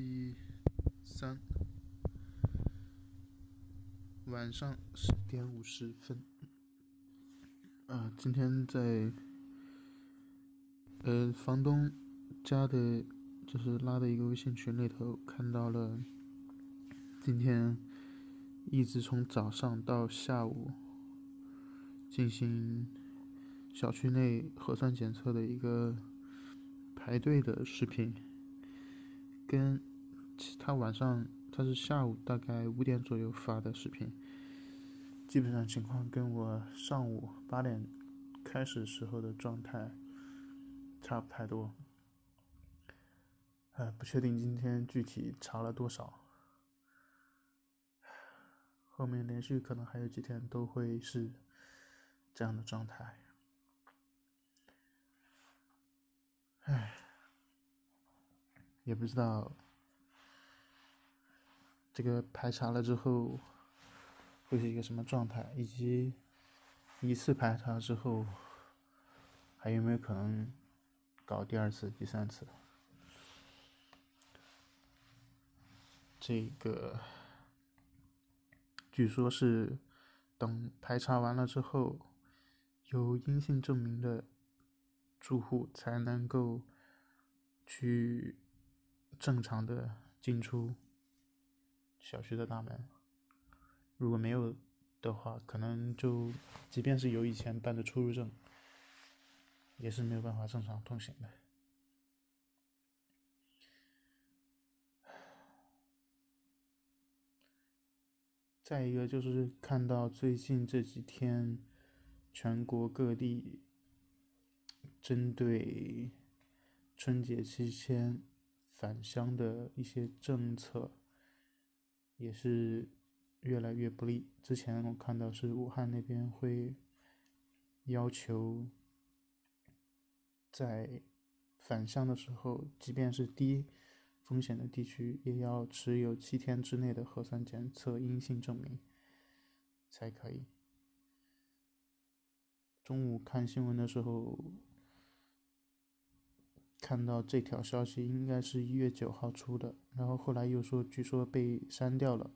期三晚上十点五十分。啊，今天在呃房东家的，就是拉的一个微信群里头看到了，今天一直从早上到下午进行小区内核酸检测的一个排队的视频。跟他晚上他是下午大概五点左右发的视频，基本上情况跟我上午八点开始时候的状态差不太多。呃，不确定今天具体查了多少，后面连续可能还有几天都会是这样的状态。唉。也不知道这个排查了之后会是一个什么状态，以及一次排查之后还有没有可能搞第二次、第三次？这个据说是等排查完了之后，有阴性证明的住户才能够去。正常的进出小区的大门，如果没有的话，可能就即便是有以前办的出入证，也是没有办法正常通行的。再一个就是看到最近这几天，全国各地针对春节期间。返乡的一些政策也是越来越不利。之前我看到是武汉那边会要求在返乡的时候，即便是低风险的地区，也要持有七天之内的核酸检测阴性证明才可以。中午看新闻的时候。看到这条消息应该是一月九号出的，然后后来又说据说被删掉了，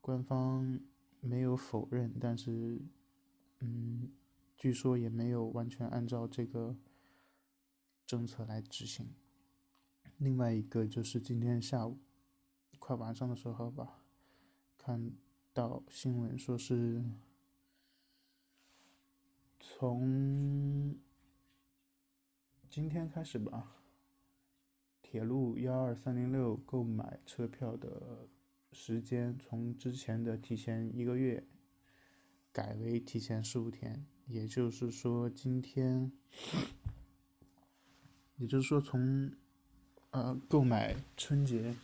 官方没有否认，但是，嗯，据说也没有完全按照这个政策来执行。另外一个就是今天下午快晚上的时候吧，看到新闻说是从。今天开始吧，铁路幺二三零六购买车票的时间从之前的提前一个月改为提前十五天，也就是说今天，也就是说从呃购买春节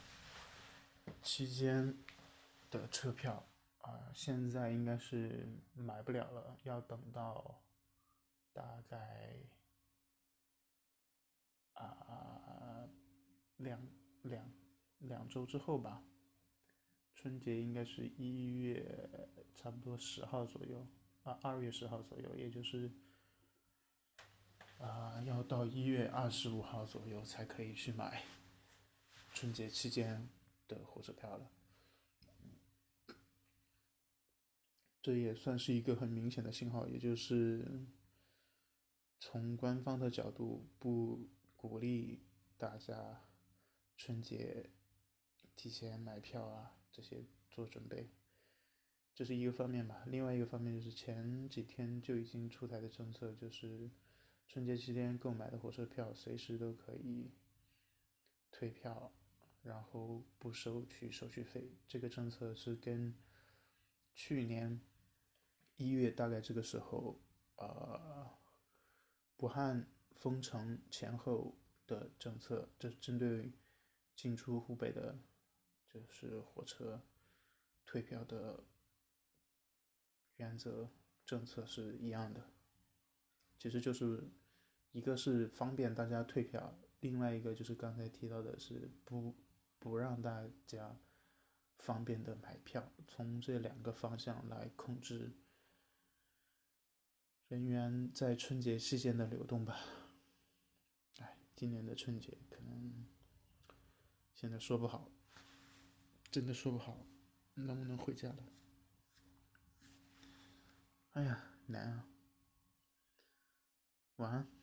期间的车票啊，现在应该是买不了了，要等到大概。啊，两两两周之后吧，春节应该是一月差不多十号左右，啊，二月十号左右，也就是啊，要到一月二十五号左右才可以去买春节期间的火车票了。这也算是一个很明显的信号，也就是从官方的角度不。鼓励大家春节提前买票啊，这些做准备，这是一个方面吧。另外一个方面就是前几天就已经出台的政策，就是春节期间购买的火车票随时都可以退票，然后不收取手续费。这个政策是跟去年一月大概这个时候，呃，武汉。封城前后的政策，这针对进出湖北的，就是火车退票的原则政策是一样的。其实就是一个是方便大家退票，另外一个就是刚才提到的是不不让大家方便的买票，从这两个方向来控制人员在春节期间的流动吧。今年的春节可能现在说不好，真的说不好能不能回家了。哎呀，难啊！晚安。